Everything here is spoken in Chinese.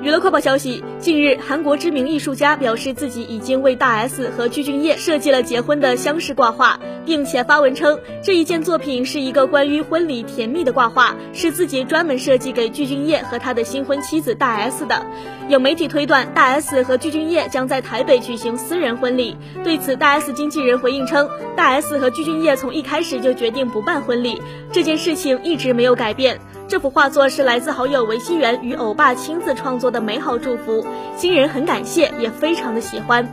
娱乐快报消息，近日，韩国知名艺术家表示自己已经为大 S 和具俊晔设计了结婚的相式挂画，并且发文称这一件作品是一个关于婚礼甜蜜的挂画，是自己专门设计给具俊晔和他的新婚妻子大 S 的。有媒体推断，大 S 和具俊晔将在台北举行私人婚礼。对此，大 S 经纪人回应称，大 S 和具俊晔从一开始就决定不办婚礼，这件事情一直没有改变。这幅画作是来自好友维熙元与欧巴亲自创作的美好祝福，新人很感谢，也非常的喜欢。